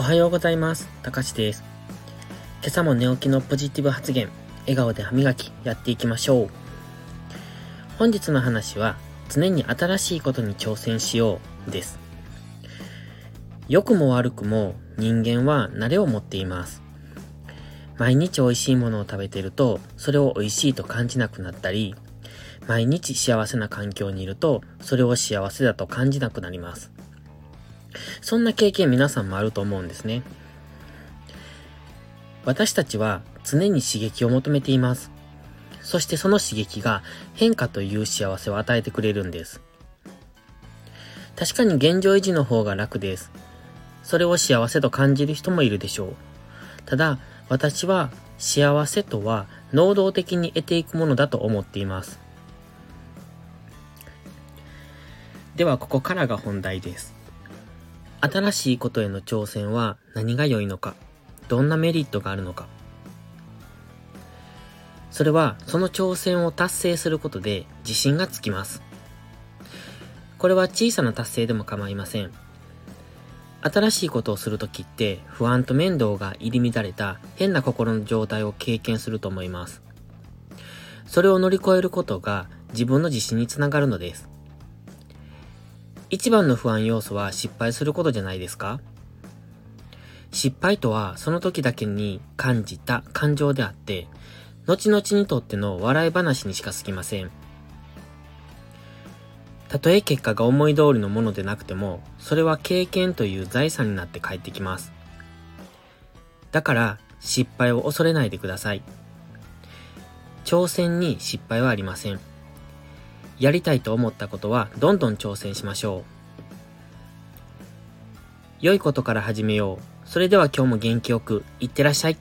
おはようございます。たかしです。今朝も寝起きのポジティブ発言、笑顔で歯磨きやっていきましょう。本日の話は、常に新しいことに挑戦しようです。良くも悪くも人間は慣れを持っています。毎日美味しいものを食べていると、それを美味しいと感じなくなったり、毎日幸せな環境にいると、それを幸せだと感じなくなります。そんな経験皆さんもあると思うんですね。私たちは常に刺激を求めています。そしてその刺激が変化という幸せを与えてくれるんです。確かに現状維持の方が楽です。それを幸せと感じる人もいるでしょう。ただ、私は幸せとは能動的に得ていくものだと思っています。では、ここからが本題です。新しいことへの挑戦は何が良いのか、どんなメリットがあるのか。それは、その挑戦を達成することで自信がつきます。これは小さな達成でも構いません。新しいことをするときって不安と面倒が入り乱れた変な心の状態を経験すると思います。それを乗り越えることが自分の自信につながるのです。一番の不安要素は失敗することじゃないですか？失敗とはその時だけに感じた感情であって、後々にとっての笑い話にしか過ぎません。たとえ結果が思い通りのものでなくても、それは経験という財産になって帰ってきます。だから、失敗を恐れないでください。挑戦に失敗はありません。やりたいと思ったことはどんどん挑戦しましょう。良いことから始めよう。それでは今日も元気よく、いってらっしゃい。